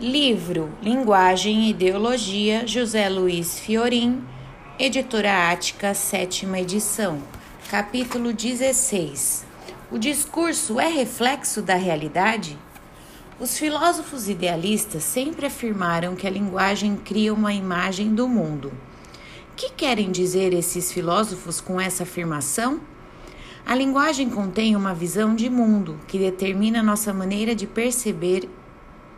Livro Linguagem e Ideologia, José Luiz Fiorim, Editora Ática, sétima edição. Capítulo 16. O discurso é reflexo da realidade? Os filósofos idealistas sempre afirmaram que a linguagem cria uma imagem do mundo. O que querem dizer esses filósofos com essa afirmação? A linguagem contém uma visão de mundo que determina nossa maneira de perceber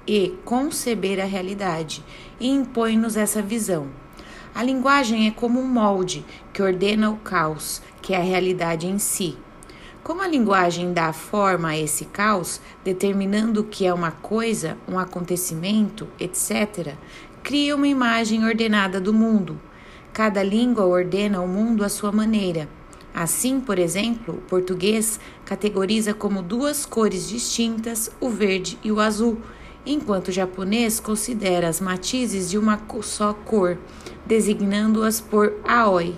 e conceber a realidade e impõe-nos essa visão. A linguagem é como um molde que ordena o caos, que é a realidade em si. Como a linguagem dá forma a esse caos, determinando o que é uma coisa, um acontecimento, etc., cria uma imagem ordenada do mundo. Cada língua ordena o mundo à sua maneira. Assim, por exemplo, o português categoriza como duas cores distintas o verde e o azul, enquanto o japonês considera as matizes de uma só cor, designando-as por aoi.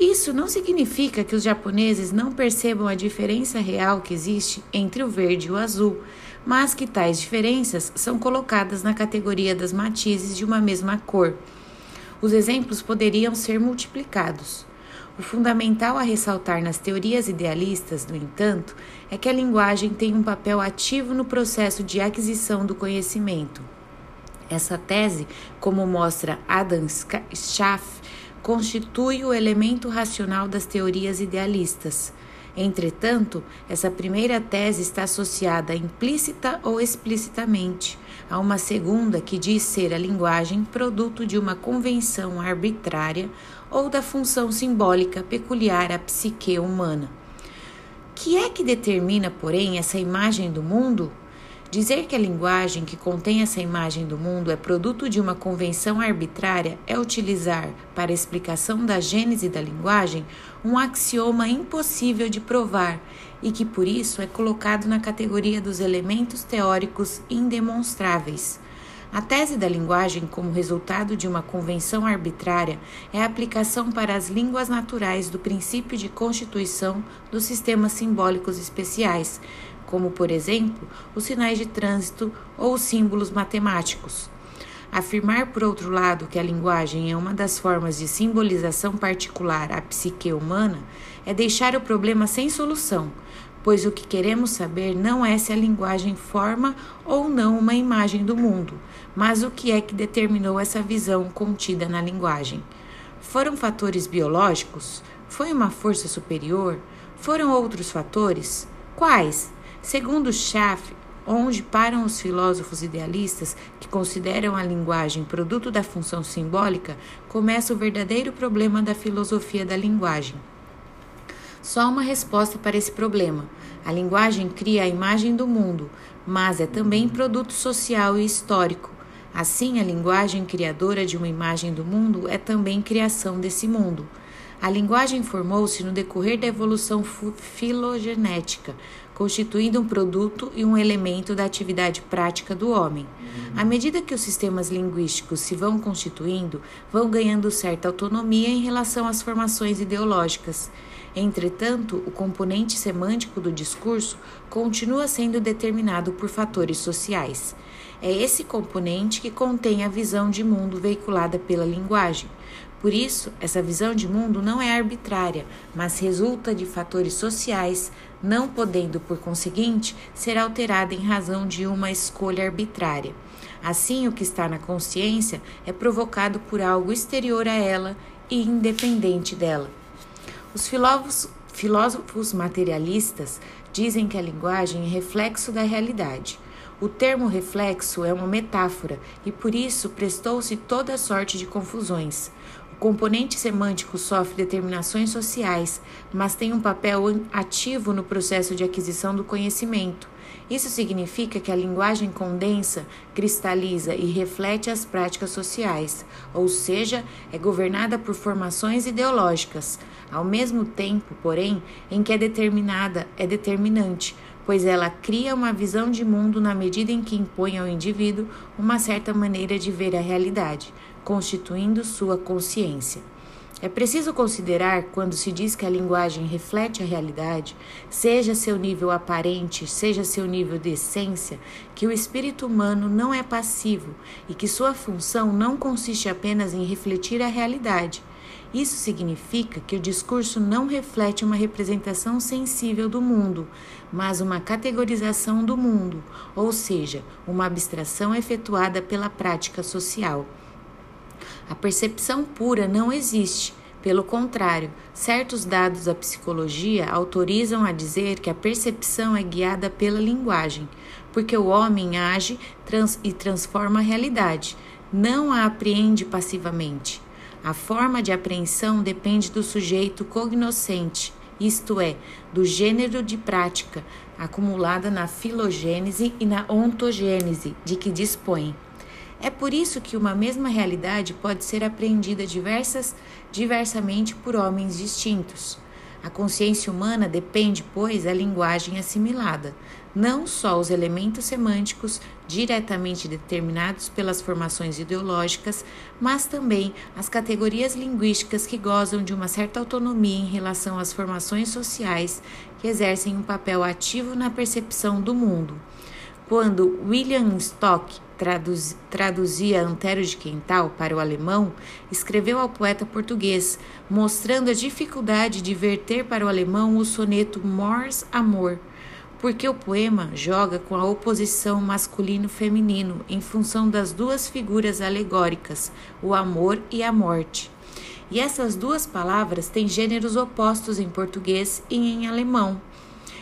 Isso não significa que os japoneses não percebam a diferença real que existe entre o verde e o azul, mas que tais diferenças são colocadas na categoria das matizes de uma mesma cor. Os exemplos poderiam ser multiplicados. O fundamental a ressaltar nas teorias idealistas, no entanto, é que a linguagem tem um papel ativo no processo de aquisição do conhecimento. Essa tese, como mostra Adam Schaff, constitui o elemento racional das teorias idealistas. Entretanto, essa primeira tese está associada implícita ou explicitamente a uma segunda que diz ser a linguagem produto de uma convenção arbitrária ou da função simbólica peculiar à psique humana. Que é que determina, porém, essa imagem do mundo? Dizer que a linguagem que contém essa imagem do mundo é produto de uma convenção arbitrária é utilizar, para explicação da gênese da linguagem, um axioma impossível de provar e que por isso é colocado na categoria dos elementos teóricos indemonstráveis. A tese da linguagem, como resultado de uma convenção arbitrária, é a aplicação para as línguas naturais do princípio de constituição dos sistemas simbólicos especiais, como, por exemplo, os sinais de trânsito ou os símbolos matemáticos. Afirmar, por outro lado, que a linguagem é uma das formas de simbolização particular à psique humana é deixar o problema sem solução, pois o que queremos saber não é se a linguagem forma ou não uma imagem do mundo, mas o que é que determinou essa visão contida na linguagem. Foram fatores biológicos? Foi uma força superior? Foram outros fatores? Quais? Segundo Schaff, onde param os filósofos idealistas que consideram a linguagem produto da função simbólica, começa o verdadeiro problema da filosofia da linguagem. Só uma resposta para esse problema. A linguagem cria a imagem do mundo, mas é também produto social e histórico. Assim, a linguagem criadora de uma imagem do mundo é também criação desse mundo. A linguagem formou-se no decorrer da evolução filogenética, constituindo um produto e um elemento da atividade prática do homem. À medida que os sistemas linguísticos se vão constituindo, vão ganhando certa autonomia em relação às formações ideológicas. Entretanto, o componente semântico do discurso continua sendo determinado por fatores sociais. É esse componente que contém a visão de mundo veiculada pela linguagem. Por isso, essa visão de mundo não é arbitrária, mas resulta de fatores sociais, não podendo, por conseguinte, ser alterada em razão de uma escolha arbitrária. Assim, o que está na consciência é provocado por algo exterior a ela e independente dela. Os filósofos, filósofos materialistas dizem que a linguagem é reflexo da realidade. O termo reflexo é uma metáfora e por isso prestou-se toda sorte de confusões. O componente semântico sofre determinações sociais, mas tem um papel ativo no processo de aquisição do conhecimento. Isso significa que a linguagem condensa, cristaliza e reflete as práticas sociais, ou seja, é governada por formações ideológicas, ao mesmo tempo, porém, em que é determinada, é determinante pois ela cria uma visão de mundo na medida em que impõe ao indivíduo uma certa maneira de ver a realidade, constituindo sua consciência. É preciso considerar, quando se diz que a linguagem reflete a realidade, seja seu nível aparente, seja seu nível de essência, que o espírito humano não é passivo e que sua função não consiste apenas em refletir a realidade. Isso significa que o discurso não reflete uma representação sensível do mundo, mas uma categorização do mundo, ou seja, uma abstração efetuada pela prática social. A percepção pura não existe. Pelo contrário, certos dados da psicologia autorizam a dizer que a percepção é guiada pela linguagem, porque o homem age trans e transforma a realidade, não a apreende passivamente. A forma de apreensão depende do sujeito cognoscente, isto é, do gênero de prática acumulada na filogênese e na ontogênese de que dispõe. É por isso que uma mesma realidade pode ser apreendida diversas, diversamente por homens distintos. A consciência humana depende, pois, da linguagem assimilada, não só os elementos semânticos diretamente determinados pelas formações ideológicas, mas também as categorias linguísticas que gozam de uma certa autonomia em relação às formações sociais que exercem um papel ativo na percepção do mundo. Quando William Stock traduz, traduzia Antero de Quental para o alemão, escreveu ao poeta português, mostrando a dificuldade de verter para o alemão o soneto Mors Amor, porque o poema joga com a oposição masculino-feminino em função das duas figuras alegóricas, o amor e a morte. E essas duas palavras têm gêneros opostos em português e em alemão.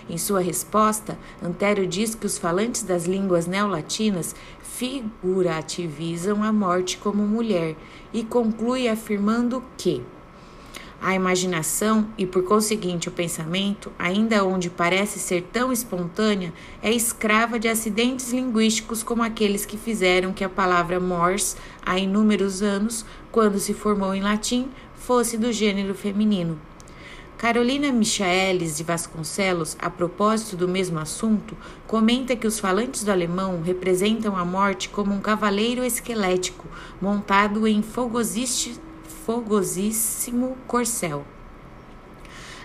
Em sua resposta, Antero diz que os falantes das línguas neolatinas figurativizam a morte como mulher e conclui afirmando que a imaginação e, por conseguinte, o pensamento, ainda onde parece ser tão espontânea, é escrava de acidentes linguísticos como aqueles que fizeram que a palavra mors, há inúmeros anos, quando se formou em latim, fosse do gênero feminino. Carolina Michaelis de Vasconcelos, a propósito do mesmo assunto, comenta que os falantes do alemão representam a morte como um cavaleiro esquelético montado em fogosíssimo corcel.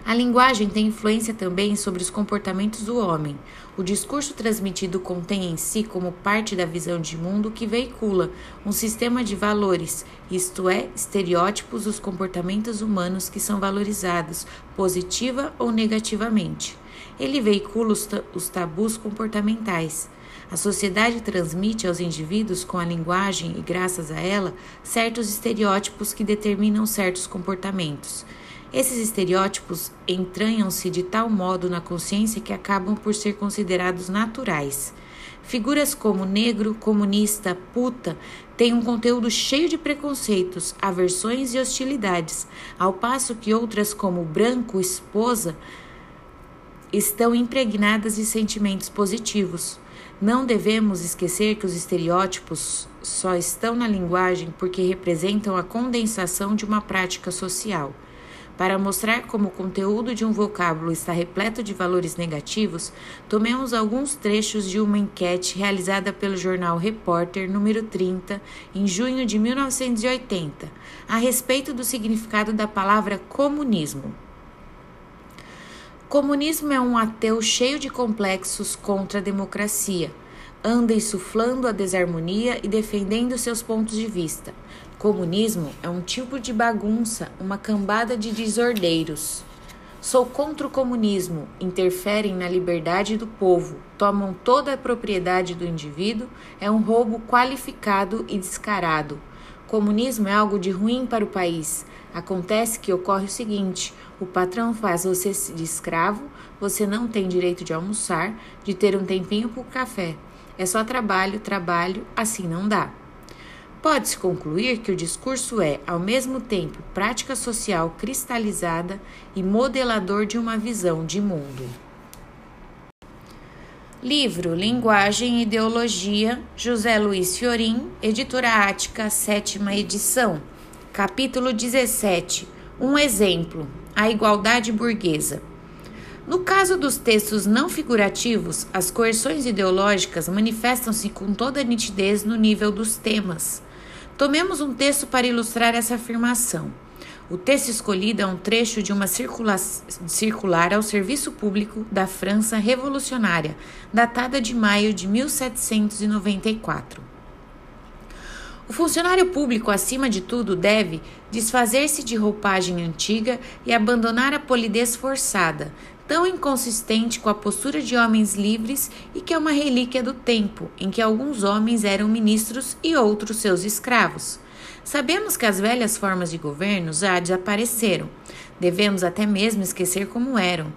A linguagem tem influência também sobre os comportamentos do homem. O discurso transmitido contém em si, como parte da visão de mundo que veicula, um sistema de valores, isto é, estereótipos dos comportamentos humanos que são valorizados, positiva ou negativamente. Ele veicula os, tabus comportamentais. A sociedade transmite aos indivíduos, com a linguagem e graças a ela, certos estereótipos que determinam certos comportamentos. Esses estereótipos entranham-se de tal modo na consciência que acabam por ser considerados naturais. Figuras como negro, comunista, puta têm um conteúdo cheio de preconceitos, aversões e hostilidades, ao passo que outras como branco, esposa, estão impregnadas de sentimentos positivos. Não devemos esquecer que os estereótipos só estão na linguagem porque representam a condensação de uma prática social. Para mostrar como o conteúdo de um vocábulo está repleto de valores negativos, tomemos alguns trechos de uma enquete realizada pelo jornal Repórter número 30, em junho de 1980, a respeito do significado da palavra comunismo. Comunismo é um ateu cheio de complexos contra a democracia. Anda insuflando a desarmonia e defendendo seus pontos de vista. Comunismo é um tipo de bagunça, uma cambada de desordeiros. Sou contra o comunismo, interferem na liberdade do povo, tomam toda a propriedade do indivíduo, é um roubo qualificado e descarado. Comunismo é algo de ruim para o país. Acontece que ocorre o seguinte: o patrão faz você de escravo, você não tem direito de almoçar, de ter um tempinho para o café. É só trabalho, trabalho, assim não dá. Pode-se concluir que o discurso é, ao mesmo tempo, prática social cristalizada e modelador de uma visão de mundo. Livro Linguagem e Ideologia, José Luiz Fiorim, Editora Ática, sétima edição. Capítulo 17. Um exemplo: a igualdade burguesa. No caso dos textos não figurativos, as coerções ideológicas manifestam-se com toda nitidez no nível dos temas. Tomemos um texto para ilustrar essa afirmação. O texto escolhido é um trecho de uma circular ao serviço público da França revolucionária, datada de maio de 1794. O funcionário público, acima de tudo, deve desfazer-se de roupagem antiga e abandonar a polidez forçada, tão inconsistente com a postura de homens livres e que é uma relíquia do tempo em que alguns homens eram ministros e outros seus escravos. Sabemos que as velhas formas de governo já desapareceram. Devemos até mesmo esquecer como eram.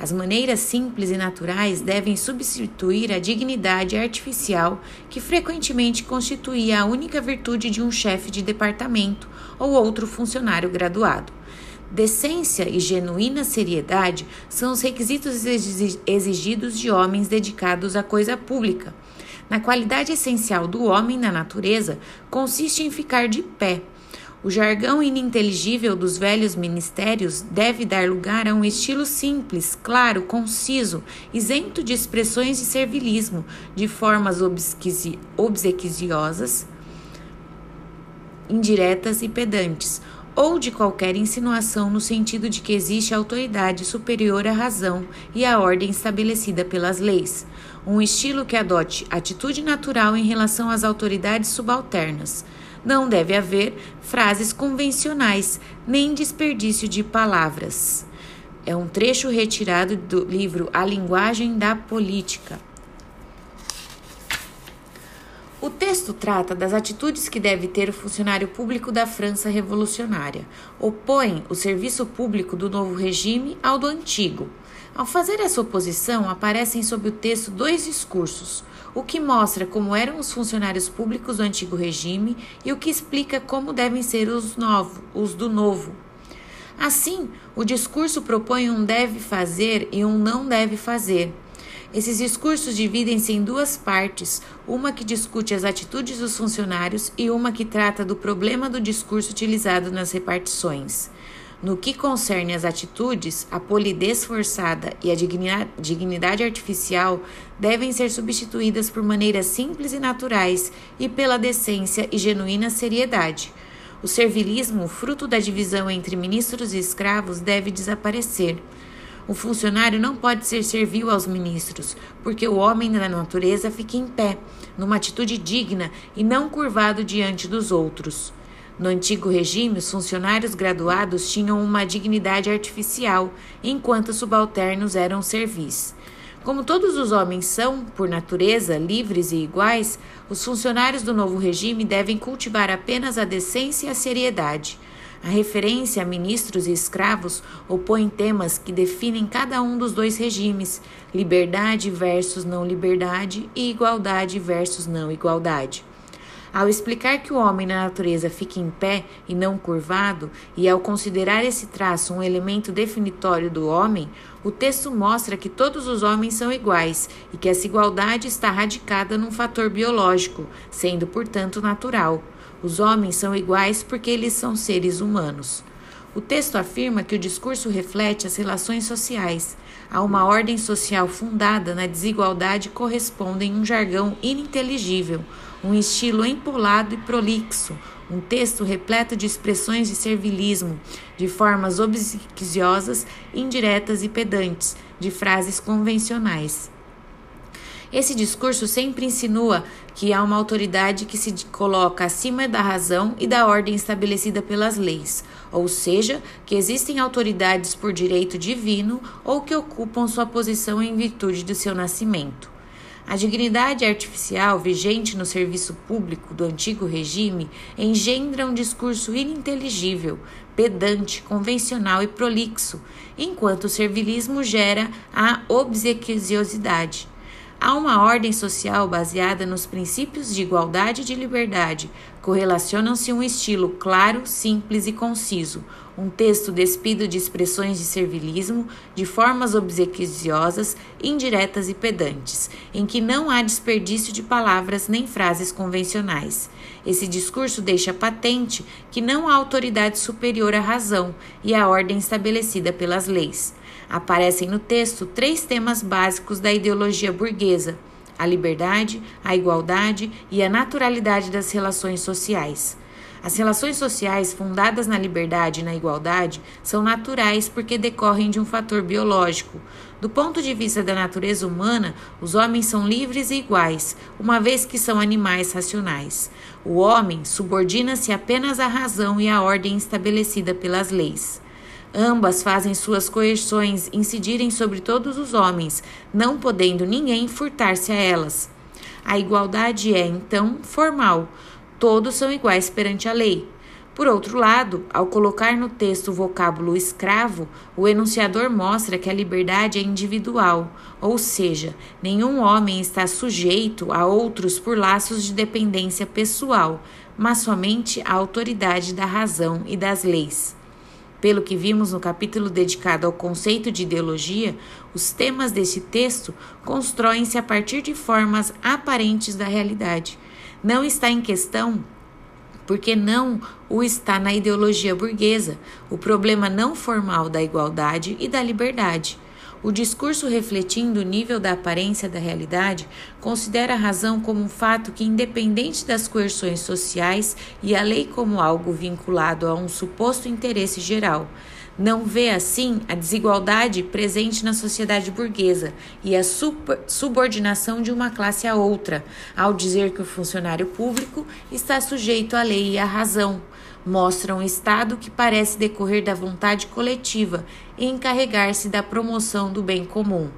As maneiras simples e naturais devem substituir a dignidade artificial que frequentemente constituía a única virtude de um chefe de departamento ou outro funcionário graduado. Decência e genuína seriedade são os requisitos exigidos de homens dedicados à coisa pública na qualidade essencial do homem na natureza consiste em ficar de pé. O jargão ininteligível dos velhos ministérios deve dar lugar a um estilo simples, claro, conciso, isento de expressões de servilismo, de formas obsequiosas, indiretas e pedantes, ou de qualquer insinuação no sentido de que existe autoridade superior à razão e à ordem estabelecida pelas leis. Um estilo que adote atitude natural em relação às autoridades subalternas. Não deve haver frases convencionais, nem desperdício de palavras. É um trecho retirado do livro A Linguagem da Política. O texto trata das atitudes que deve ter o funcionário público da França revolucionária. Opõe o serviço público do novo regime ao do antigo. Ao fazer essa oposição, aparecem sob o texto dois discursos, o que mostra como eram os funcionários públicos do antigo regime e o que explica como devem ser os, novo, os do novo. Assim, o discurso propõe um deve fazer e um não deve fazer esses discursos dividem-se em duas partes, uma que discute as atitudes dos funcionários e uma que trata do problema do discurso utilizado nas repartições. No que concerne às atitudes, a polidez forçada e a dignidade artificial devem ser substituídas por maneiras simples e naturais e pela decência e genuína seriedade. O servilismo, fruto da divisão entre ministros e escravos, deve desaparecer. O funcionário não pode ser servil aos ministros, porque o homem da natureza fica em pé, numa atitude digna e não curvado diante dos outros. No antigo regime, os funcionários graduados tinham uma dignidade artificial, enquanto os subalternos eram servis. Como todos os homens são, por natureza, livres e iguais, os funcionários do novo regime devem cultivar apenas a decência e a seriedade. A referência a ministros e escravos opõe temas que definem cada um dos dois regimes: liberdade versus não liberdade e igualdade versus não igualdade. Ao explicar que o homem na natureza fica em pé e não curvado, e ao considerar esse traço um elemento definitório do homem, o texto mostra que todos os homens são iguais e que essa igualdade está radicada num fator biológico, sendo, portanto, natural. Os homens são iguais porque eles são seres humanos. O texto afirma que o discurso reflete as relações sociais. A uma ordem social fundada na desigualdade correspondem um jargão ininteligível, um estilo empolado e prolixo, um texto repleto de expressões de servilismo, de formas obsequiosas, indiretas e pedantes, de frases convencionais. Esse discurso sempre insinua que há uma autoridade que se coloca acima da razão e da ordem estabelecida pelas leis, ou seja, que existem autoridades por direito divino ou que ocupam sua posição em virtude do seu nascimento. A dignidade artificial vigente no serviço público do antigo regime engendra um discurso ininteligível, pedante, convencional e prolixo, enquanto o servilismo gera a obsequiosidade. Há uma ordem social baseada nos princípios de igualdade e de liberdade. Correlacionam-se um estilo claro, simples e conciso, um texto despido de expressões de servilismo, de formas obsequiosas, indiretas e pedantes, em que não há desperdício de palavras nem frases convencionais. Esse discurso deixa patente que não há autoridade superior à razão e à ordem estabelecida pelas leis. Aparecem no texto três temas básicos da ideologia burguesa: a liberdade, a igualdade e a naturalidade das relações sociais. As relações sociais fundadas na liberdade e na igualdade são naturais porque decorrem de um fator biológico. Do ponto de vista da natureza humana, os homens são livres e iguais, uma vez que são animais racionais. O homem subordina-se apenas à razão e à ordem estabelecida pelas leis. Ambas fazem suas coerções incidirem sobre todos os homens, não podendo ninguém furtar-se a elas. A igualdade é, então, formal, todos são iguais perante a lei. Por outro lado, ao colocar no texto o vocábulo escravo, o enunciador mostra que a liberdade é individual, ou seja, nenhum homem está sujeito a outros por laços de dependência pessoal, mas somente à autoridade da razão e das leis. Pelo que vimos no capítulo dedicado ao conceito de ideologia, os temas deste texto constroem-se a partir de formas aparentes da realidade não está em questão porque não o está na ideologia burguesa, o problema não formal da igualdade e da liberdade. O discurso refletindo o nível da aparência da realidade considera a razão como um fato que, independente das coerções sociais e a lei como algo vinculado a um suposto interesse geral, não vê assim a desigualdade presente na sociedade burguesa e a subordinação de uma classe a outra, ao dizer que o funcionário público está sujeito à lei e à razão. Mostra um Estado que parece decorrer da vontade coletiva e encarregar-se da promoção do bem comum.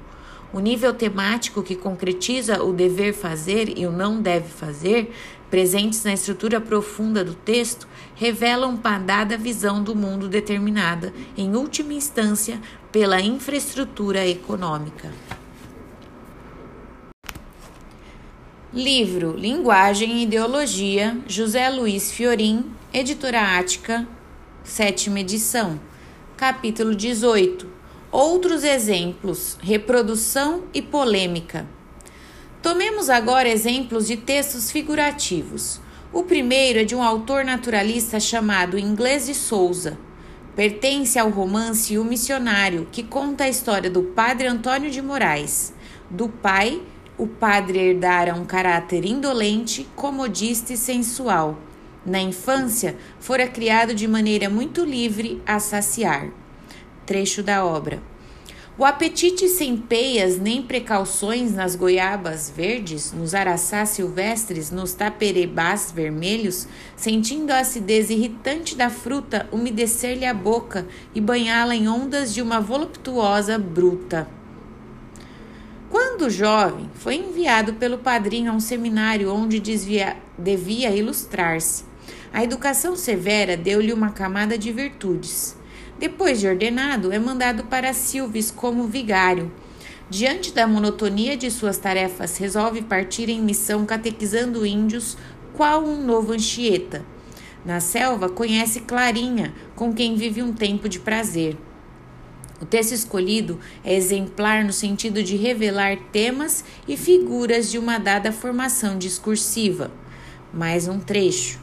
O nível temático que concretiza o dever fazer e o não deve fazer presentes na estrutura profunda do texto, revelam uma dada visão do mundo determinada, em última instância, pela infraestrutura econômica. Livro Linguagem e Ideologia, José Luiz Fiorim, Editora Ática, sétima edição. Capítulo 18. Outros exemplos: reprodução e polêmica. Tomemos agora exemplos de textos figurativos. O primeiro é de um autor naturalista chamado Inglês de Souza. Pertence ao romance O Missionário, que conta a história do padre Antônio de Moraes. Do pai, o padre herdara um caráter indolente, comodista e sensual. Na infância, fora criado de maneira muito livre a saciar. Trecho da obra. O apetite sem peias nem precauções nas goiabas verdes, nos araçás silvestres, nos taperebás vermelhos, sentindo a acidez irritante da fruta umedecer-lhe a boca e banhá-la em ondas de uma voluptuosa bruta. Quando jovem, foi enviado pelo padrinho a um seminário onde desvia, devia ilustrar-se. A educação severa deu-lhe uma camada de virtudes. Depois de ordenado, é mandado para Silves como vigário. Diante da monotonia de suas tarefas, resolve partir em missão catequizando índios, qual um novo Anchieta. Na selva, conhece Clarinha, com quem vive um tempo de prazer. O texto escolhido é exemplar no sentido de revelar temas e figuras de uma dada formação discursiva. Mais um trecho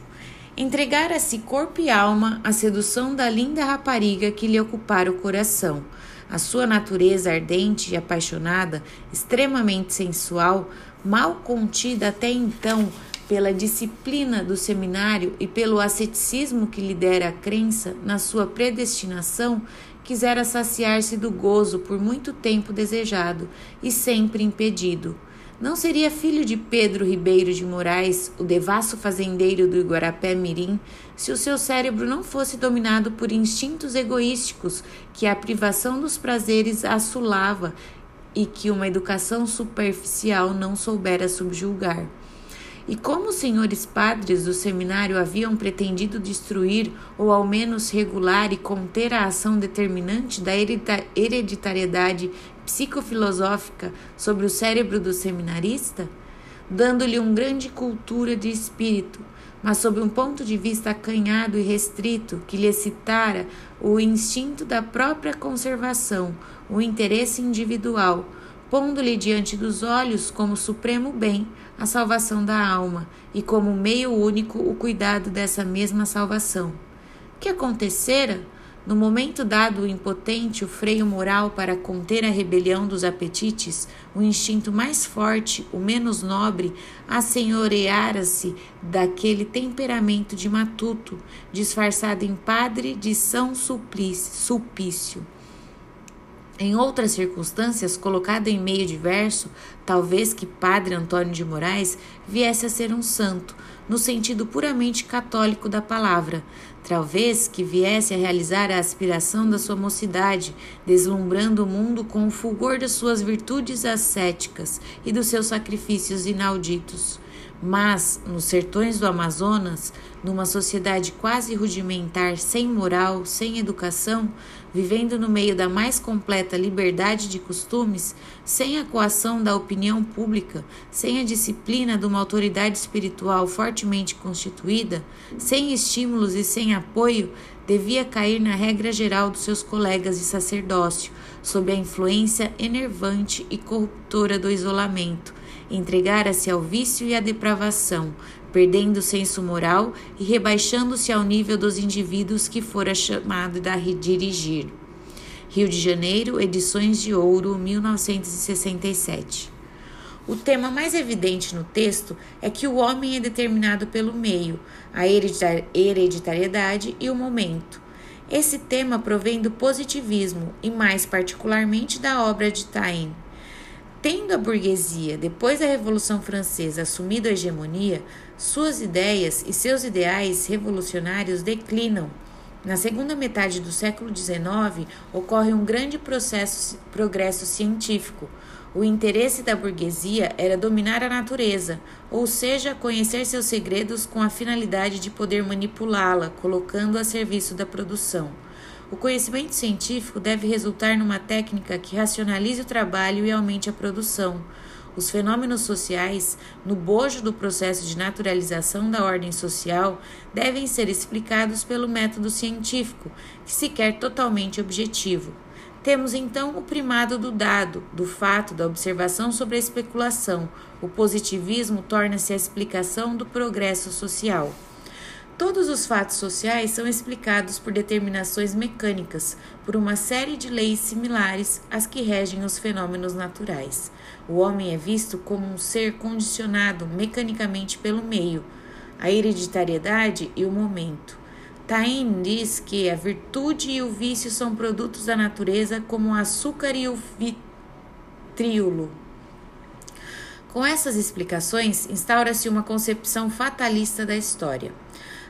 entregara-se corpo e alma à sedução da linda rapariga que lhe ocupara o coração. A sua natureza ardente e apaixonada, extremamente sensual, mal contida até então pela disciplina do seminário e pelo asceticismo que lhe dera a crença na sua predestinação, quisera saciar-se do gozo por muito tempo desejado e sempre impedido. Não seria filho de Pedro Ribeiro de Moraes, o devasso fazendeiro do Iguarapé Mirim, se o seu cérebro não fosse dominado por instintos egoísticos que a privação dos prazeres assolava e que uma educação superficial não soubera subjulgar. E como os senhores padres do seminário haviam pretendido destruir ou ao menos regular e conter a ação determinante da hereditariedade psicofilosófica sobre o cérebro do seminarista, dando-lhe uma grande cultura de espírito, mas sob um ponto de vista acanhado e restrito que lhe excitara o instinto da própria conservação, o interesse individual, pondo-lhe diante dos olhos como supremo bem a salvação da alma e como meio único o cuidado dessa mesma salvação. Que acontecera? No momento dado o impotente, o freio moral para conter a rebelião dos apetites, o instinto mais forte, o menos nobre, assenhoreara-se daquele temperamento de matuto, disfarçado em padre de São Sulpício. Em outras circunstâncias, colocado em meio de verso, talvez que Padre Antônio de Moraes viesse a ser um santo, no sentido puramente católico da palavra, talvez que viesse a realizar a aspiração da sua mocidade, deslumbrando o mundo com o fulgor das suas virtudes ascéticas e dos seus sacrifícios inauditos. Mas, nos sertões do Amazonas, numa sociedade quase rudimentar, sem moral, sem educação, vivendo no meio da mais completa liberdade de costumes, sem a coação da opinião pública, sem a disciplina de uma autoridade espiritual fortemente constituída, sem estímulos e sem apoio, devia cair na regra geral dos seus colegas de sacerdócio, sob a influência enervante e corruptora do isolamento entregara-se ao vício e à depravação, perdendo o senso moral e rebaixando-se ao nível dos indivíduos que fora chamado a dirigir. Rio de Janeiro, Edições de Ouro, 1967. O tema mais evidente no texto é que o homem é determinado pelo meio, a hereditariedade e o momento. Esse tema provém do positivismo e, mais particularmente, da obra de Taine. Tendo a burguesia, depois da Revolução Francesa, assumido a hegemonia, suas ideias e seus ideais revolucionários declinam. Na segunda metade do século XIX, ocorre um grande processo, progresso científico. O interesse da burguesia era dominar a natureza, ou seja, conhecer seus segredos com a finalidade de poder manipulá-la, colocando a serviço da produção. O conhecimento científico deve resultar numa técnica que racionalize o trabalho e aumente a produção. Os fenômenos sociais, no bojo do processo de naturalização da ordem social, devem ser explicados pelo método científico, que se quer totalmente objetivo. Temos então o primado do dado, do fato, da observação sobre a especulação. O positivismo torna-se a explicação do progresso social. Todos os fatos sociais são explicados por determinações mecânicas, por uma série de leis similares às que regem os fenômenos naturais. O homem é visto como um ser condicionado mecanicamente pelo meio, a hereditariedade e o momento. Taine diz que a virtude e o vício são produtos da natureza como o açúcar e o vitríolo. Com essas explicações, instaura-se uma concepção fatalista da história.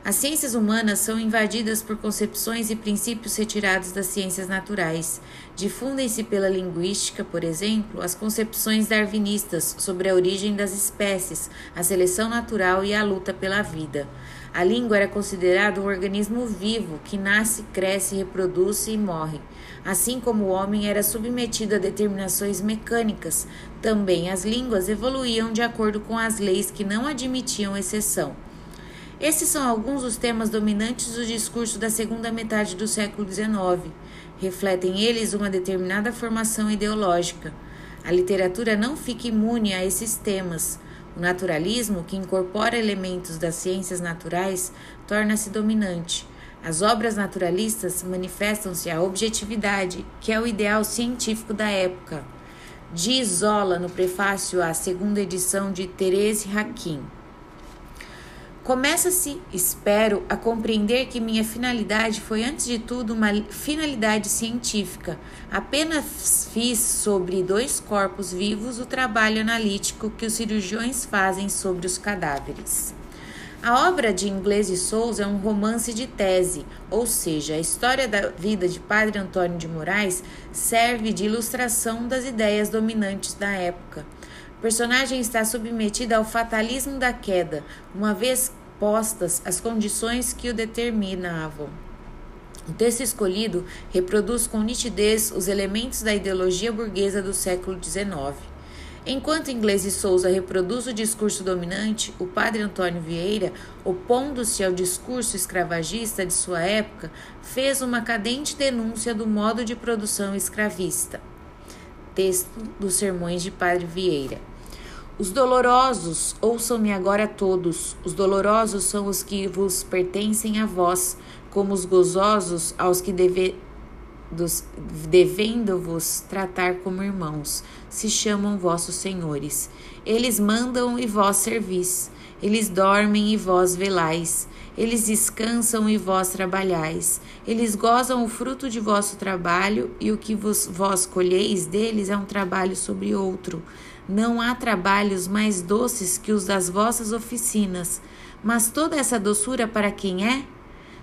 As ciências humanas são invadidas por concepções e princípios retirados das ciências naturais. Difundem-se pela linguística, por exemplo, as concepções darwinistas sobre a origem das espécies, a seleção natural e a luta pela vida. A língua era considerada um organismo vivo que nasce, cresce, reproduz e morre. Assim como o homem era submetido a determinações mecânicas, também as línguas evoluíam de acordo com as leis que não admitiam exceção. Esses são alguns dos temas dominantes do discurso da segunda metade do século XIX. Refletem eles uma determinada formação ideológica. A literatura não fica imune a esses temas. O naturalismo, que incorpora elementos das ciências naturais, torna-se dominante. As obras naturalistas manifestam-se a objetividade, que é o ideal científico da época. Diz Zola no prefácio à segunda edição de Therese Hakim. Começa-se, espero, a compreender que minha finalidade foi, antes de tudo, uma finalidade científica. Apenas fiz sobre dois corpos vivos o trabalho analítico que os cirurgiões fazem sobre os cadáveres. A obra de Inglês e Souza é um romance de tese, ou seja, a história da vida de Padre Antônio de Moraes serve de ilustração das ideias dominantes da época. O personagem está submetido ao fatalismo da queda, uma vez postas as condições que o determinavam. O texto escolhido reproduz com nitidez os elementos da ideologia burguesa do século XIX. Enquanto Inglês e Souza reproduz o discurso dominante, o padre Antônio Vieira, opondo-se ao discurso escravagista de sua época, fez uma cadente denúncia do modo de produção escravista. Texto dos Sermões de Padre Vieira. Os dolorosos, ouçam-me agora todos. Os dolorosos são os que vos pertencem a vós, como os gozosos aos que deve, devendo-vos tratar como irmãos, se chamam vossos senhores. Eles mandam e vós servis. Eles dormem e vós velais. Eles descansam e vós trabalhais. Eles gozam o fruto de vosso trabalho, e o que vos, vós colheis deles é um trabalho sobre outro. Não há trabalhos mais doces que os das vossas oficinas. Mas toda essa doçura para quem é?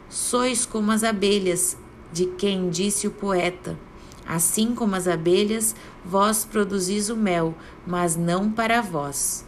Sois como as abelhas, de quem disse o poeta. Assim como as abelhas, vós produzis o mel, mas não para vós.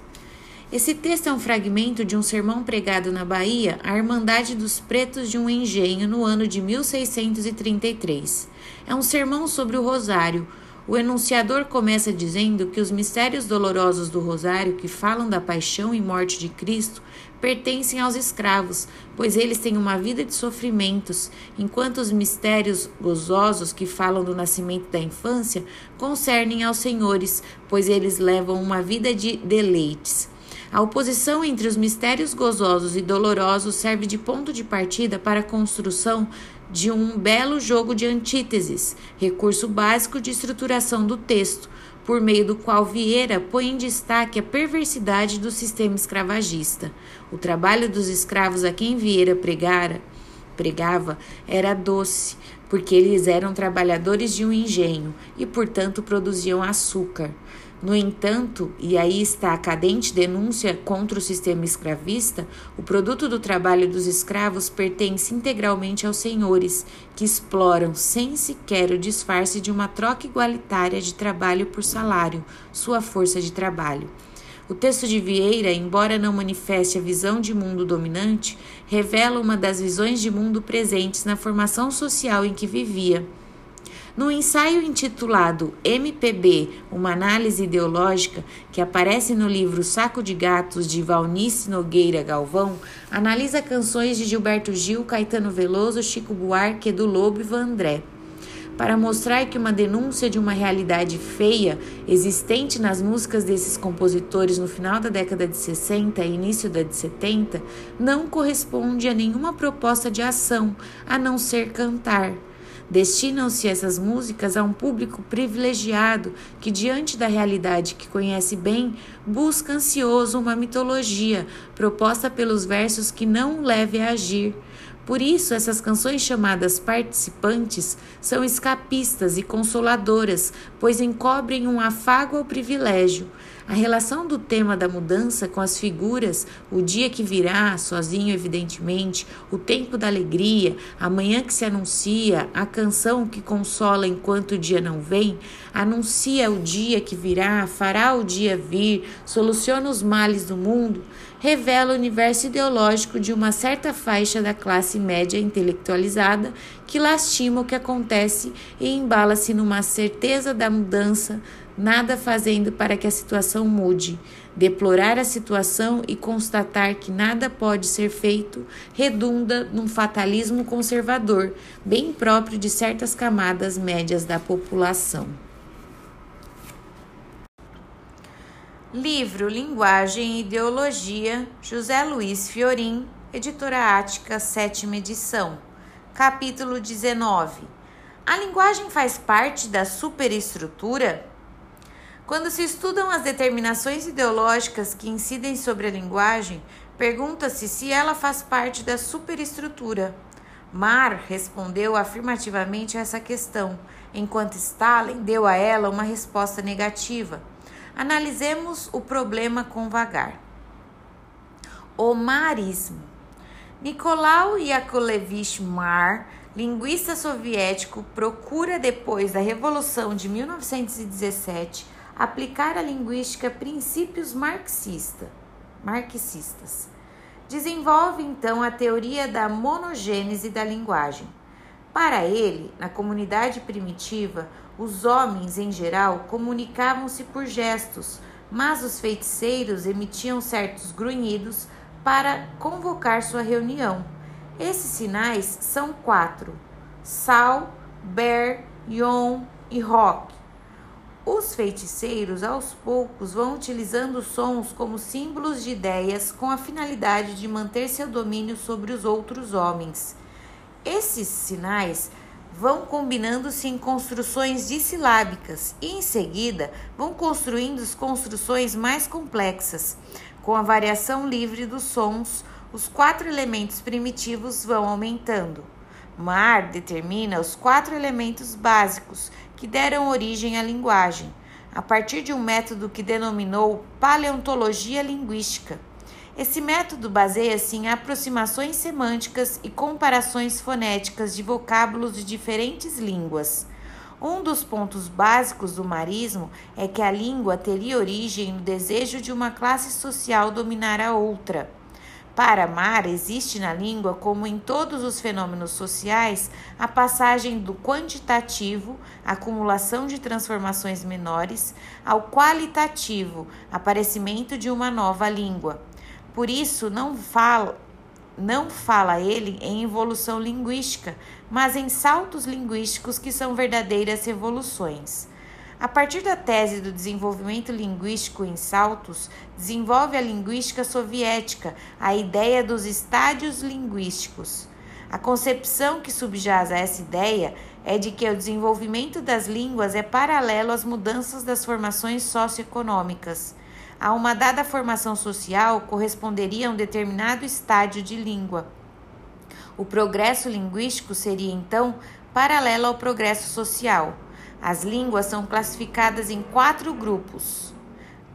Esse texto é um fragmento de um sermão pregado na Bahia à Irmandade dos Pretos de um Engenho no ano de 1633. É um sermão sobre o Rosário. O enunciador começa dizendo que os mistérios dolorosos do Rosário, que falam da paixão e morte de Cristo, pertencem aos escravos, pois eles têm uma vida de sofrimentos, enquanto os mistérios gozosos que falam do nascimento da infância concernem aos senhores, pois eles levam uma vida de deleites. A oposição entre os mistérios gozosos e dolorosos serve de ponto de partida para a construção de um belo jogo de antíteses, recurso básico de estruturação do texto, por meio do qual Vieira põe em destaque a perversidade do sistema escravagista. O trabalho dos escravos a quem Vieira pregara, pregava era doce, porque eles eram trabalhadores de um engenho e, portanto, produziam açúcar. No entanto, e aí está a cadente denúncia contra o sistema escravista, o produto do trabalho dos escravos pertence integralmente aos senhores, que exploram sem sequer o disfarce de uma troca igualitária de trabalho por salário, sua força de trabalho. O texto de Vieira, embora não manifeste a visão de mundo dominante, revela uma das visões de mundo presentes na formação social em que vivia no ensaio intitulado MPB, uma análise ideológica, que aparece no livro Saco de Gatos de Valnice Nogueira Galvão, analisa canções de Gilberto Gil, Caetano Veloso, Chico Buarque, Edu Lobo e Vandré para mostrar que uma denúncia de uma realidade feia existente nas músicas desses compositores no final da década de 60 e início da de 70 não corresponde a nenhuma proposta de ação, a não ser cantar. Destinam-se essas músicas a um público privilegiado que, diante da realidade que conhece bem, busca ansioso uma mitologia proposta pelos versos que não o leve a agir. Por isso, essas canções chamadas participantes são escapistas e consoladoras, pois encobrem um afago ao privilégio. A relação do tema da mudança com as figuras, o dia que virá, sozinho evidentemente, o tempo da alegria, a manhã que se anuncia, a canção que consola enquanto o dia não vem, anuncia o dia que virá, fará o dia vir, soluciona os males do mundo, revela o universo ideológico de uma certa faixa da classe média intelectualizada que lastima o que acontece e embala-se numa certeza da mudança nada fazendo para que a situação mude. Deplorar a situação e constatar que nada pode ser feito redunda num fatalismo conservador, bem próprio de certas camadas médias da população. Livro Linguagem e Ideologia, José Luiz Fiorim, Editora Ática, sétima edição. Capítulo 19. A linguagem faz parte da superestrutura? Quando se estudam as determinações ideológicas que incidem sobre a linguagem, pergunta-se se ela faz parte da superestrutura. Marr respondeu afirmativamente a essa questão, enquanto Stalin deu a ela uma resposta negativa. Analisemos o problema com vagar. O marismo. Nicolau Yakovlevich Mar, linguista soviético, procura depois da Revolução de 1917 aplicar à linguística princípios marxista, marxistas. Desenvolve então a teoria da monogênese da linguagem. Para ele, na comunidade primitiva, os homens em geral comunicavam-se por gestos, mas os feiticeiros emitiam certos grunhidos para convocar sua reunião. Esses sinais são quatro: sal, ber, yon e rock. Os feiticeiros, aos poucos, vão utilizando sons como símbolos de ideias com a finalidade de manter seu domínio sobre os outros homens. Esses sinais vão combinando-se em construções dissilábicas e, em seguida, vão construindo construções mais complexas. Com a variação livre dos sons, os quatro elementos primitivos vão aumentando. Mar determina os quatro elementos básicos que deram origem à linguagem, a partir de um método que denominou paleontologia linguística. Esse método baseia-se em aproximações semânticas e comparações fonéticas de vocábulos de diferentes línguas. Um dos pontos básicos do marismo é que a língua teria origem no desejo de uma classe social dominar a outra. Para Mar, existe na língua, como em todos os fenômenos sociais, a passagem do quantitativo, acumulação de transformações menores, ao qualitativo, aparecimento de uma nova língua. Por isso, não fala, não fala ele em evolução linguística, mas em saltos linguísticos que são verdadeiras revoluções. A partir da tese do desenvolvimento linguístico em saltos, desenvolve a linguística soviética a ideia dos estádios linguísticos. A concepção que subjaz a essa ideia é de que o desenvolvimento das línguas é paralelo às mudanças das formações socioeconômicas. A uma dada formação social corresponderia a um determinado estádio de língua. O progresso linguístico seria, então, paralelo ao progresso social. As línguas são classificadas em quatro grupos: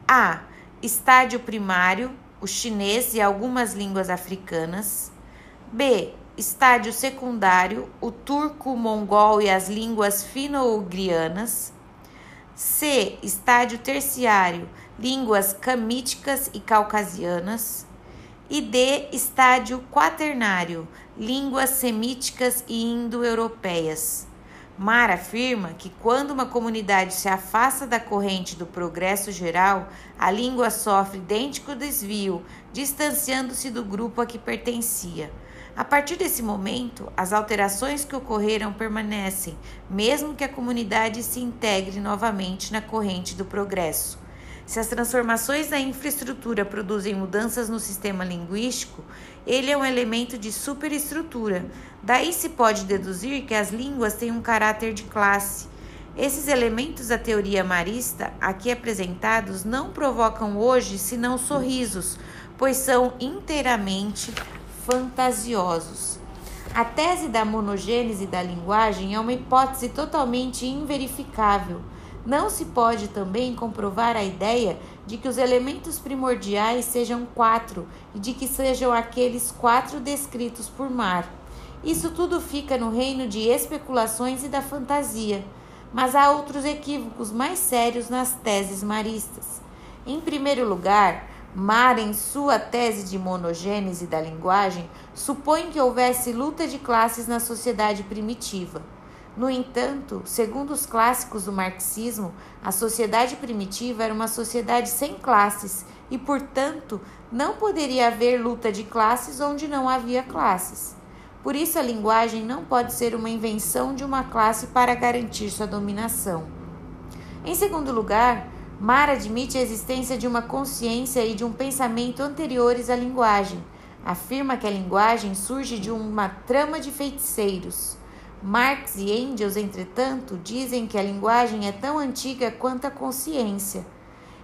A. Estádio primário, o chinês e algumas línguas africanas. B. Estádio secundário, o turco, mongol e as línguas fino-ugrianas. C. Estádio terciário, línguas camíticas e caucasianas. E D. Estádio quaternário, línguas semíticas e indo-europeias. Mar afirma que quando uma comunidade se afasta da corrente do progresso geral, a língua sofre idêntico desvio, distanciando-se do grupo a que pertencia. A partir desse momento, as alterações que ocorreram permanecem, mesmo que a comunidade se integre novamente na corrente do progresso. Se as transformações da infraestrutura produzem mudanças no sistema linguístico, ele é um elemento de superestrutura. Daí se pode deduzir que as línguas têm um caráter de classe. Esses elementos da teoria marista, aqui apresentados, não provocam hoje senão sorrisos, pois são inteiramente fantasiosos. A tese da monogênese da linguagem é uma hipótese totalmente inverificável. Não se pode também comprovar a ideia de que os elementos primordiais sejam quatro e de que sejam aqueles quatro descritos por Mar. Isso tudo fica no reino de especulações e da fantasia. Mas há outros equívocos mais sérios nas teses maristas. Em primeiro lugar, Mar, em sua tese de monogênese da linguagem, supõe que houvesse luta de classes na sociedade primitiva. No entanto, segundo os clássicos do marxismo, a sociedade primitiva era uma sociedade sem classes e, portanto, não poderia haver luta de classes onde não havia classes. Por isso, a linguagem não pode ser uma invenção de uma classe para garantir sua dominação. Em segundo lugar, Mar admite a existência de uma consciência e de um pensamento anteriores à linguagem. Afirma que a linguagem surge de uma trama de feiticeiros. Marx e Engels, entretanto, dizem que a linguagem é tão antiga quanto a consciência.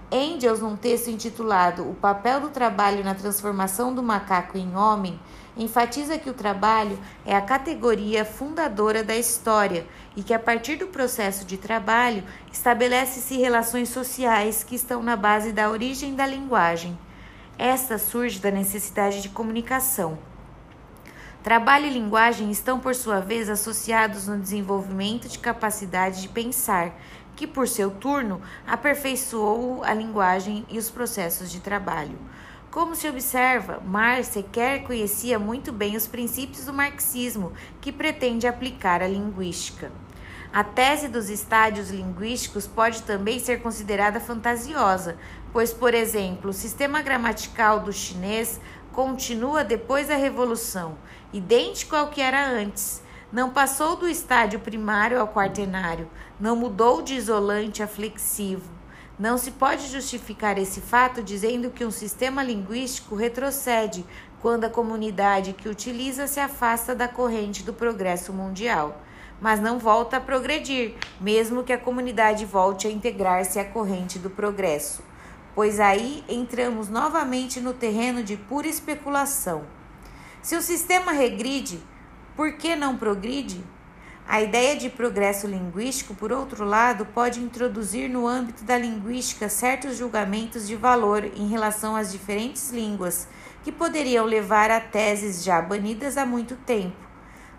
Engels, num texto intitulado O papel do trabalho na transformação do macaco em homem, enfatiza que o trabalho é a categoria fundadora da história e que, a partir do processo de trabalho, estabelece-se relações sociais que estão na base da origem da linguagem. Esta surge da necessidade de comunicação. Trabalho e linguagem estão, por sua vez, associados no desenvolvimento de capacidade de pensar, que, por seu turno, aperfeiçoou a linguagem e os processos de trabalho. Como se observa, Marx sequer conhecia muito bem os princípios do marxismo que pretende aplicar à linguística. A tese dos estádios linguísticos pode também ser considerada fantasiosa, pois, por exemplo, o sistema gramatical do chinês continua depois da revolução, idêntico ao que era antes. Não passou do estádio primário ao quaternário, não mudou de isolante a flexivo. Não se pode justificar esse fato dizendo que um sistema linguístico retrocede quando a comunidade que utiliza se afasta da corrente do progresso mundial, mas não volta a progredir, mesmo que a comunidade volte a integrar-se à corrente do progresso, pois aí entramos novamente no terreno de pura especulação. Se o sistema regride, por que não progride? A ideia de progresso linguístico, por outro lado, pode introduzir no âmbito da linguística certos julgamentos de valor em relação às diferentes línguas, que poderiam levar a teses já banidas há muito tempo.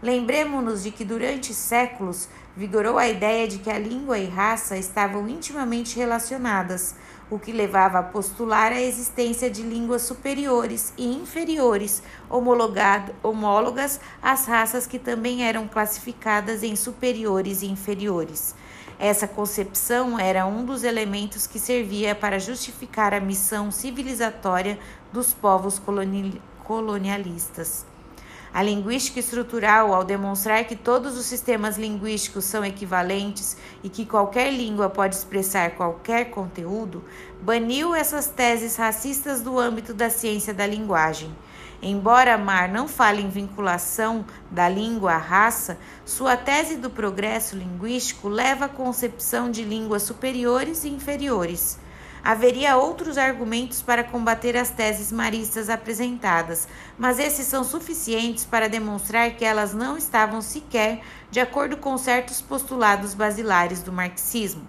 Lembremos-nos de que durante séculos vigorou a ideia de que a língua e raça estavam intimamente relacionadas, o que levava a postular a existência de línguas superiores e inferiores, homólogas às raças que também eram classificadas em superiores e inferiores. Essa concepção era um dos elementos que servia para justificar a missão civilizatória dos povos colonialistas. A linguística estrutural, ao demonstrar que todos os sistemas linguísticos são equivalentes e que qualquer língua pode expressar qualquer conteúdo, baniu essas teses racistas do âmbito da ciência da linguagem. Embora Mar não fale em vinculação da língua à raça, sua tese do progresso linguístico leva à concepção de línguas superiores e inferiores. Haveria outros argumentos para combater as teses maristas apresentadas, mas esses são suficientes para demonstrar que elas não estavam sequer de acordo com certos postulados basilares do marxismo.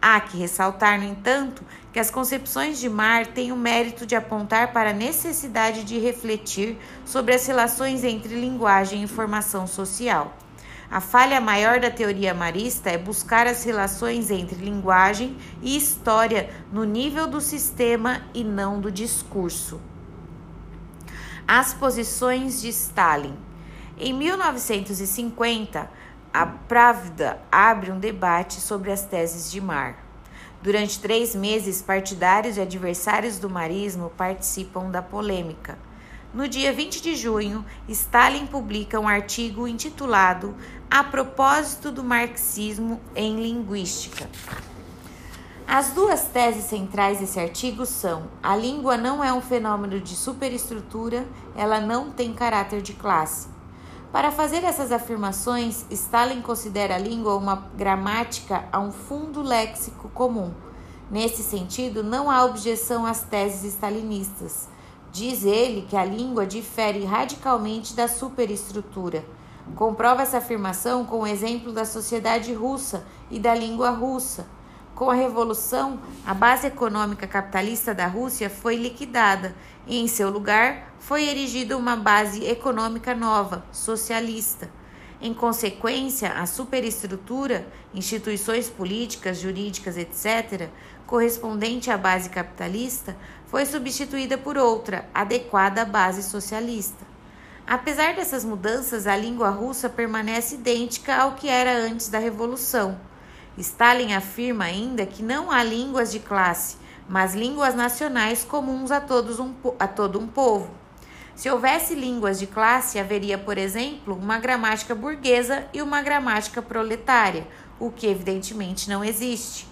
Há que ressaltar, no entanto, que as concepções de Mar têm o mérito de apontar para a necessidade de refletir sobre as relações entre linguagem e formação social. A falha maior da teoria marista é buscar as relações entre linguagem e história no nível do sistema e não do discurso. As posições de Stalin. Em 1950, a Pravda abre um debate sobre as teses de Mar. Durante três meses, partidários e adversários do marismo participam da polêmica. No dia 20 de junho, Stalin publica um artigo intitulado A propósito do marxismo em linguística. As duas teses centrais desse artigo são: a língua não é um fenômeno de superestrutura, ela não tem caráter de classe. Para fazer essas afirmações, Stalin considera a língua uma gramática a um fundo léxico comum. Nesse sentido, não há objeção às teses stalinistas. Diz ele que a língua difere radicalmente da superestrutura. Comprova essa afirmação com o exemplo da sociedade russa e da língua russa. Com a Revolução, a base econômica capitalista da Rússia foi liquidada e, em seu lugar, foi erigida uma base econômica nova, socialista. Em consequência, a superestrutura, instituições políticas, jurídicas, etc., correspondente à base capitalista, foi substituída por outra, adequada à base socialista. Apesar dessas mudanças, a língua russa permanece idêntica ao que era antes da Revolução. Stalin afirma ainda que não há línguas de classe, mas línguas nacionais comuns a, todos um, a todo um povo. Se houvesse línguas de classe, haveria, por exemplo, uma gramática burguesa e uma gramática proletária, o que evidentemente não existe.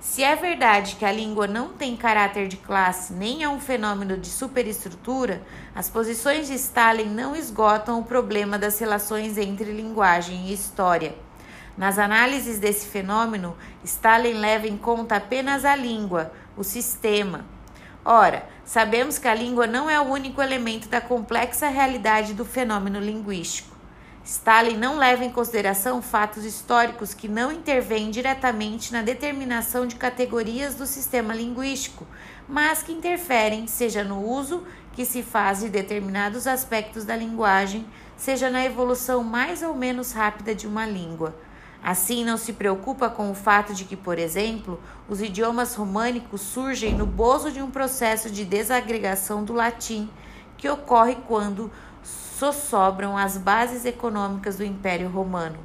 Se é verdade que a língua não tem caráter de classe nem é um fenômeno de superestrutura, as posições de Stalin não esgotam o problema das relações entre linguagem e história. Nas análises desse fenômeno, Stalin leva em conta apenas a língua, o sistema, Ora, sabemos que a língua não é o único elemento da complexa realidade do fenômeno linguístico. Stalin não leva em consideração fatos históricos que não intervêm diretamente na determinação de categorias do sistema linguístico, mas que interferem, seja no uso que se faz de determinados aspectos da linguagem, seja na evolução mais ou menos rápida de uma língua. Assim, não se preocupa com o fato de que, por exemplo, os idiomas românicos surgem no bozo de um processo de desagregação do latim que ocorre quando sossobram as bases econômicas do Império Romano.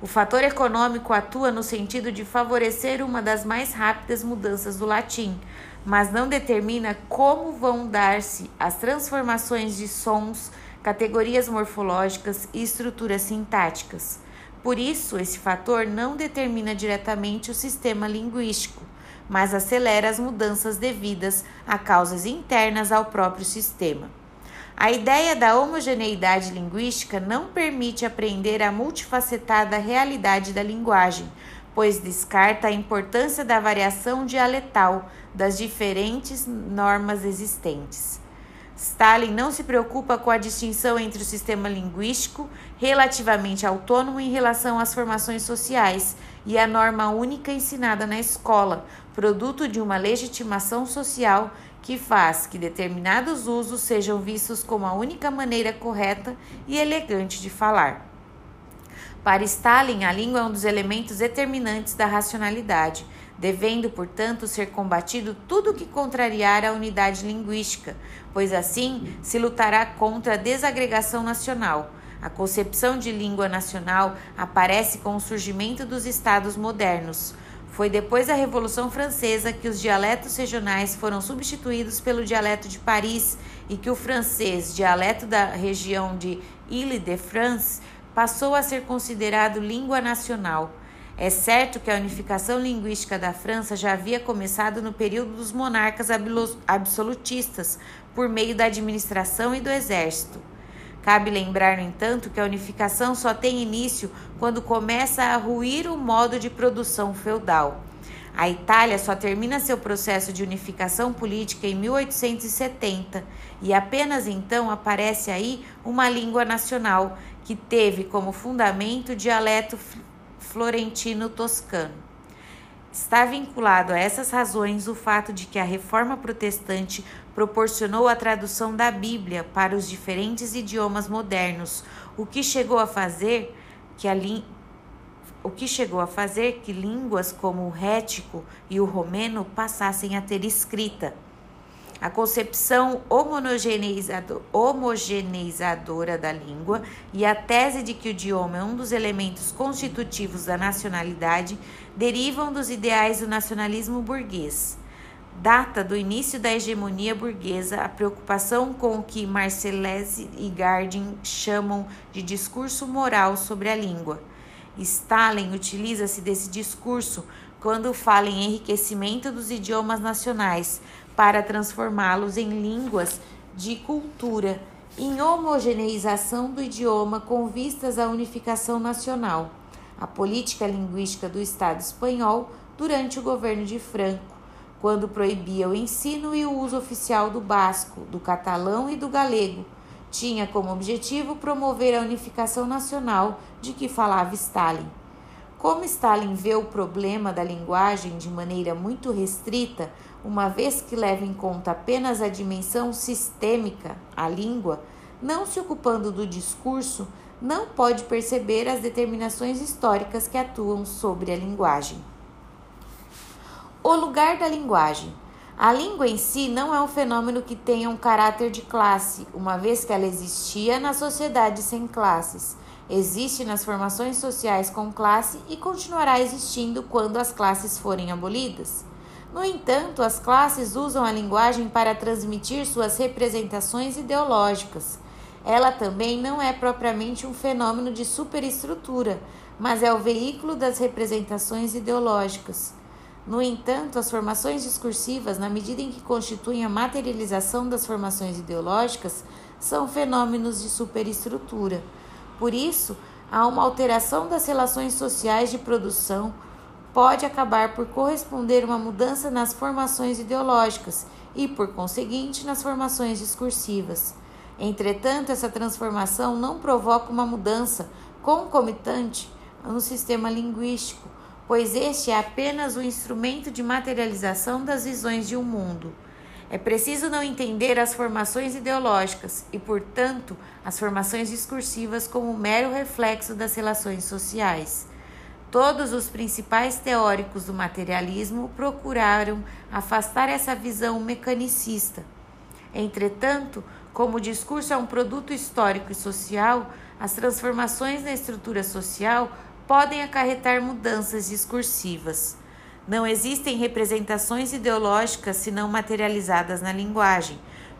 O fator econômico atua no sentido de favorecer uma das mais rápidas mudanças do latim, mas não determina como vão dar-se as transformações de sons, categorias morfológicas e estruturas sintáticas. Por isso, esse fator não determina diretamente o sistema linguístico, mas acelera as mudanças devidas a causas internas ao próprio sistema. A ideia da homogeneidade linguística não permite apreender a multifacetada realidade da linguagem, pois descarta a importância da variação dialetal das diferentes normas existentes. Stalin não se preocupa com a distinção entre o sistema linguístico relativamente autônomo em relação às formações sociais e a norma única ensinada na escola, produto de uma legitimação social que faz que determinados usos sejam vistos como a única maneira correta e elegante de falar. Para Stalin, a língua é um dos elementos determinantes da racionalidade, devendo, portanto, ser combatido tudo que contrariar a unidade linguística, pois assim se lutará contra a desagregação nacional. A concepção de língua nacional aparece com o surgimento dos estados modernos. Foi depois da Revolução Francesa que os dialetos regionais foram substituídos pelo dialeto de Paris e que o francês, dialeto da região de Ile-de-France, passou a ser considerado língua nacional. É certo que a unificação linguística da França já havia começado no período dos monarcas absolutistas, por meio da administração e do exército. Cabe lembrar, no entanto, que a unificação só tem início quando começa a ruir o modo de produção feudal. A Itália só termina seu processo de unificação política em 1870 e apenas então aparece aí uma língua nacional que teve como fundamento o dialeto florentino-toscano. Está vinculado a essas razões o fato de que a reforma protestante proporcionou a tradução da Bíblia para os diferentes idiomas modernos, o que chegou a fazer que a o que chegou a fazer que línguas como o rético e o romeno passassem a ter escrita. A concepção homogeneizadora da língua e a tese de que o idioma é um dos elementos constitutivos da nacionalidade derivam dos ideais do nacionalismo burguês. Data do início da hegemonia burguesa a preocupação com o que Marcellese e Gardin chamam de discurso moral sobre a língua. Stalin utiliza-se desse discurso quando fala em enriquecimento dos idiomas nacionais, para transformá-los em línguas de cultura, em homogeneização do idioma com vistas à unificação nacional. A política linguística do Estado espanhol durante o governo de Franco, quando proibia o ensino e o uso oficial do basco, do catalão e do galego, tinha como objetivo promover a unificação nacional de que falava Stalin. Como Stalin vê o problema da linguagem de maneira muito restrita, uma vez que leva em conta apenas a dimensão sistêmica, a língua, não se ocupando do discurso, não pode perceber as determinações históricas que atuam sobre a linguagem. O lugar da linguagem. A língua em si não é um fenômeno que tenha um caráter de classe, uma vez que ela existia na sociedade sem classes. Existe nas formações sociais com classe e continuará existindo quando as classes forem abolidas. No entanto, as classes usam a linguagem para transmitir suas representações ideológicas. Ela também não é propriamente um fenômeno de superestrutura, mas é o veículo das representações ideológicas. No entanto, as formações discursivas, na medida em que constituem a materialização das formações ideológicas, são fenômenos de superestrutura. Por isso, há uma alteração das relações sociais de produção pode acabar por corresponder uma mudança nas formações ideológicas e, por conseguinte, nas formações discursivas. Entretanto, essa transformação não provoca uma mudança concomitante no sistema linguístico, pois este é apenas o instrumento de materialização das visões de um mundo. É preciso não entender as formações ideológicas e, portanto, as formações discursivas como mero reflexo das relações sociais. Todos os principais teóricos do materialismo procuraram afastar essa visão mecanicista. Entretanto, como o discurso é um produto histórico e social, as transformações na estrutura social podem acarretar mudanças discursivas. Não existem representações ideológicas senão materializadas na linguagem.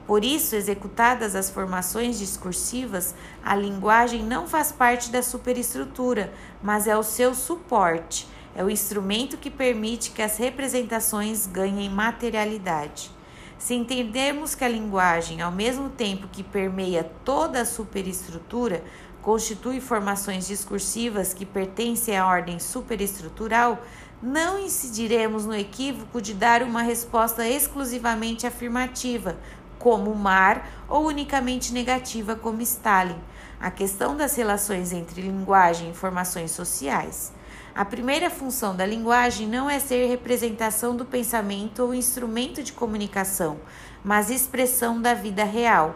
Por isso, executadas as formações discursivas, a linguagem não faz parte da superestrutura, mas é o seu suporte, é o instrumento que permite que as representações ganhem materialidade. Se entendermos que a linguagem, ao mesmo tempo que permeia toda a superestrutura, constitui formações discursivas que pertencem à ordem superestrutural, não incidiremos no equívoco de dar uma resposta exclusivamente afirmativa, como mar, ou unicamente negativa, como Stalin. A questão das relações entre linguagem e informações sociais. A primeira função da linguagem não é ser representação do pensamento ou instrumento de comunicação, mas expressão da vida real.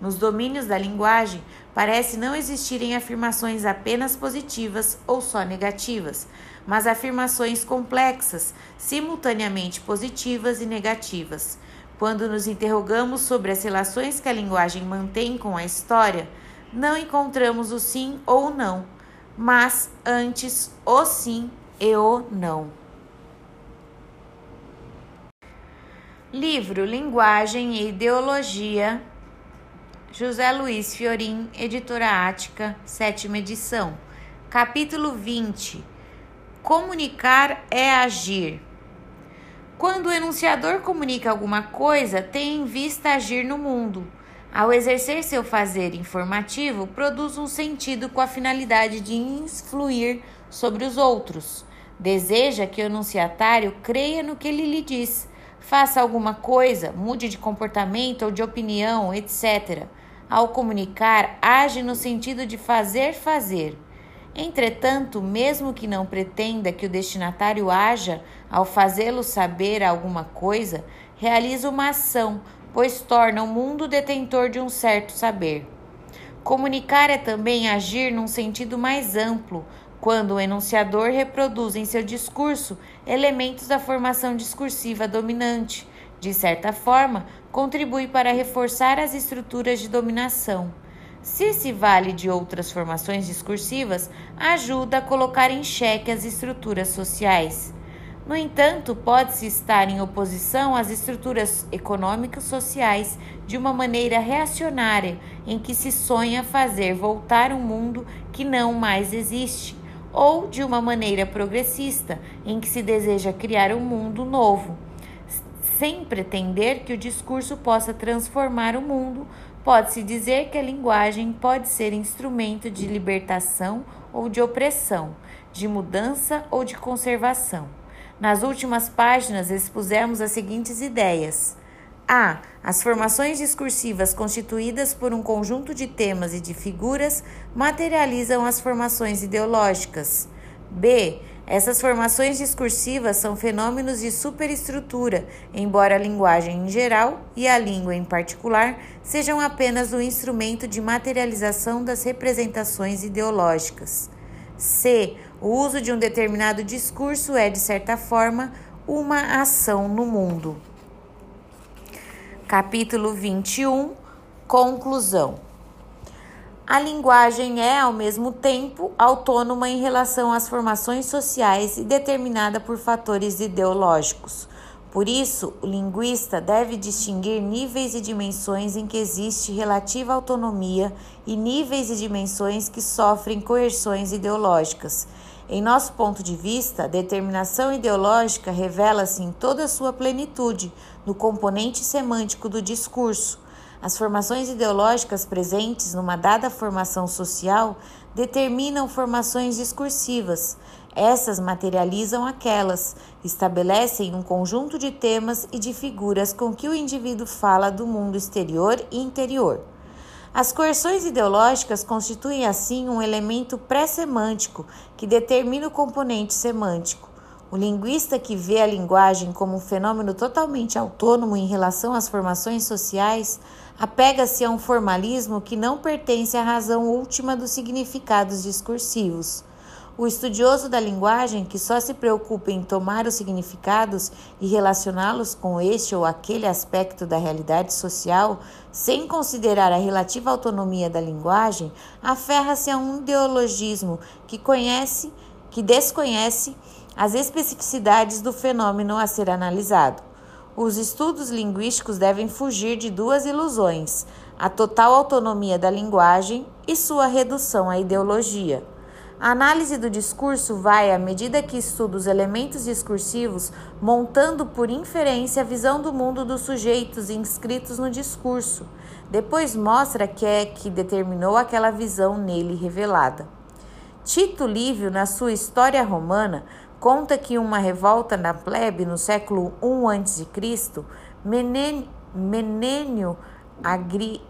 Nos domínios da linguagem, parece não existirem afirmações apenas positivas ou só negativas, mas afirmações complexas, simultaneamente positivas e negativas. Quando nos interrogamos sobre as relações que a linguagem mantém com a história, não encontramos o sim ou o não, mas antes o sim e o não. Livro Linguagem e Ideologia, José Luiz Fiorim, Editora Ática, sétima edição. Capítulo 20. Comunicar é agir. Quando o enunciador comunica alguma coisa, tem em vista agir no mundo. Ao exercer seu fazer informativo, produz um sentido com a finalidade de influir sobre os outros. Deseja que o enunciatário creia no que ele lhe diz, faça alguma coisa, mude de comportamento ou de opinião, etc. Ao comunicar, age no sentido de fazer fazer. Entretanto, mesmo que não pretenda que o destinatário haja ao fazê-lo saber alguma coisa, realiza uma ação, pois torna o mundo detentor de um certo saber. Comunicar é também agir num sentido mais amplo, quando o enunciador reproduz em seu discurso elementos da formação discursiva dominante. De certa forma, contribui para reforçar as estruturas de dominação. Se se vale de outras formações discursivas, ajuda a colocar em xeque as estruturas sociais. No entanto, pode-se estar em oposição às estruturas econômicas sociais de uma maneira reacionária, em que se sonha fazer voltar um mundo que não mais existe, ou de uma maneira progressista, em que se deseja criar um mundo novo. Sem pretender que o discurso possa transformar o mundo, Pode-se dizer que a linguagem pode ser instrumento de libertação ou de opressão, de mudança ou de conservação. Nas últimas páginas expusemos as seguintes ideias: a. As formações discursivas constituídas por um conjunto de temas e de figuras materializam as formações ideológicas. B. Essas formações discursivas são fenômenos de superestrutura, embora a linguagem em geral e a língua em particular sejam apenas o um instrumento de materialização das representações ideológicas. C. O uso de um determinado discurso é, de certa forma, uma ação no mundo. Capítulo 21 Conclusão a linguagem é, ao mesmo tempo, autônoma em relação às formações sociais e determinada por fatores ideológicos. Por isso, o linguista deve distinguir níveis e dimensões em que existe relativa autonomia e níveis e dimensões que sofrem coerções ideológicas. Em nosso ponto de vista, a determinação ideológica revela-se em toda a sua plenitude no componente semântico do discurso as formações ideológicas presentes numa dada formação social determinam formações discursivas. Essas materializam aquelas, estabelecem um conjunto de temas e de figuras com que o indivíduo fala do mundo exterior e interior. As coerções ideológicas constituem, assim, um elemento pré-semântico que determina o componente semântico. O linguista que vê a linguagem como um fenômeno totalmente autônomo em relação às formações sociais apega-se a um formalismo que não pertence à razão última dos significados discursivos. O estudioso da linguagem, que só se preocupa em tomar os significados e relacioná-los com este ou aquele aspecto da realidade social, sem considerar a relativa autonomia da linguagem, aferra-se a um ideologismo que conhece, que desconhece as especificidades do fenômeno a ser analisado. Os estudos linguísticos devem fugir de duas ilusões: a total autonomia da linguagem e sua redução à ideologia. A análise do discurso vai, à medida que estuda os elementos discursivos, montando por inferência a visão do mundo dos sujeitos inscritos no discurso. Depois mostra que é que determinou aquela visão nele revelada. Tito Livio, na sua História Romana, conta que uma revolta na plebe no século I a.C., Menênio Agri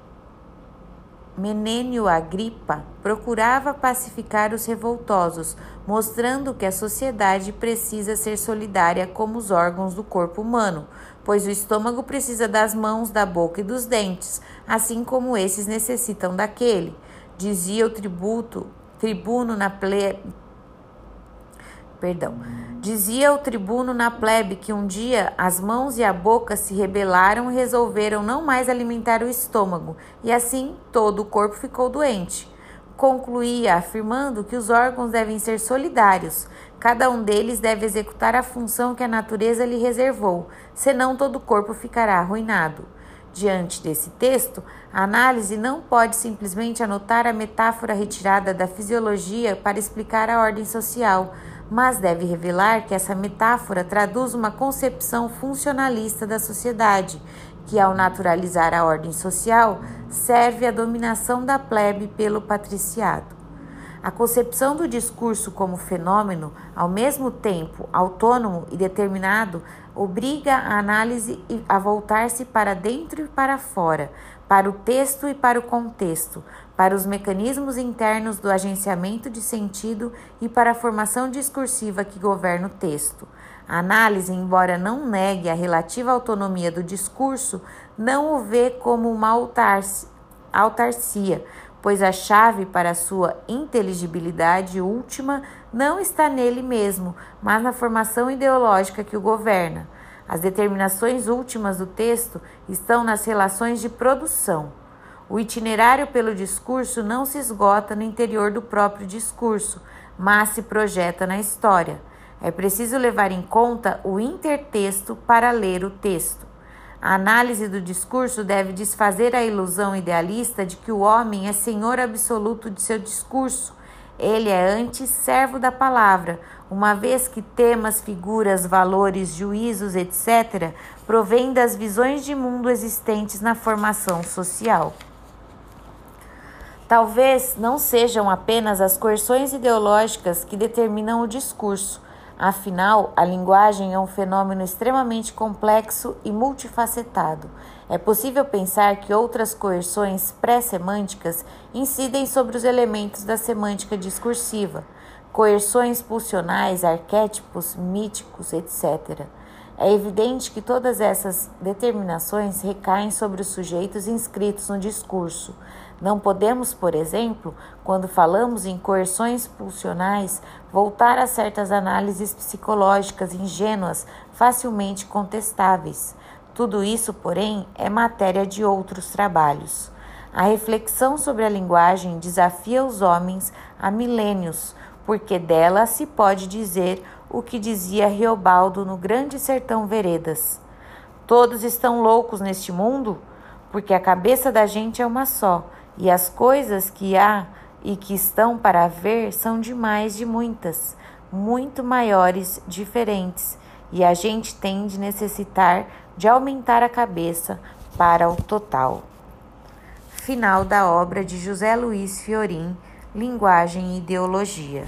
Menênio Agripa procurava pacificar os revoltosos, mostrando que a sociedade precisa ser solidária como os órgãos do corpo humano, pois o estômago precisa das mãos, da boca e dos dentes, assim como esses necessitam daquele. Dizia o tributo, tribuno na ple, perdão. Dizia o tribuno na plebe que um dia as mãos e a boca se rebelaram e resolveram não mais alimentar o estômago, e assim todo o corpo ficou doente. Concluía afirmando que os órgãos devem ser solidários, cada um deles deve executar a função que a natureza lhe reservou, senão todo o corpo ficará arruinado. Diante desse texto, a análise não pode simplesmente anotar a metáfora retirada da fisiologia para explicar a ordem social mas deve revelar que essa metáfora traduz uma concepção funcionalista da sociedade, que, ao naturalizar a ordem social, serve à dominação da plebe pelo patriciado. A concepção do discurso como fenômeno, ao mesmo tempo autônomo e determinado, obriga a análise a voltar-se para dentro e para fora, para o texto e para o contexto, para os mecanismos internos do agenciamento de sentido e para a formação discursiva que governa o texto. A análise, embora não negue a relativa autonomia do discurso, não o vê como uma autarcia, pois a chave para sua inteligibilidade última não está nele mesmo, mas na formação ideológica que o governa. As determinações últimas do texto estão nas relações de produção. O itinerário pelo discurso não se esgota no interior do próprio discurso, mas se projeta na história. É preciso levar em conta o intertexto para ler o texto. A análise do discurso deve desfazer a ilusão idealista de que o homem é senhor absoluto de seu discurso. Ele é antes servo da palavra, uma vez que temas, figuras, valores, juízos, etc., provêm das visões de mundo existentes na formação social. Talvez não sejam apenas as coerções ideológicas que determinam o discurso, afinal, a linguagem é um fenômeno extremamente complexo e multifacetado. É possível pensar que outras coerções pré-semânticas incidem sobre os elementos da semântica discursiva, coerções pulsionais, arquétipos, míticos, etc. É evidente que todas essas determinações recaem sobre os sujeitos inscritos no discurso. Não podemos, por exemplo, quando falamos em coerções pulsionais, voltar a certas análises psicológicas ingênuas, facilmente contestáveis. Tudo isso, porém, é matéria de outros trabalhos. A reflexão sobre a linguagem desafia os homens há milênios, porque dela se pode dizer o que dizia Riobaldo no Grande Sertão Veredas. Todos estão loucos neste mundo, porque a cabeça da gente é uma só, e as coisas que há e que estão para ver são demais de muitas, muito maiores, diferentes, e a gente tem de necessitar de aumentar a cabeça para o total. Final da obra de José Luiz Fiorim, Linguagem e Ideologia.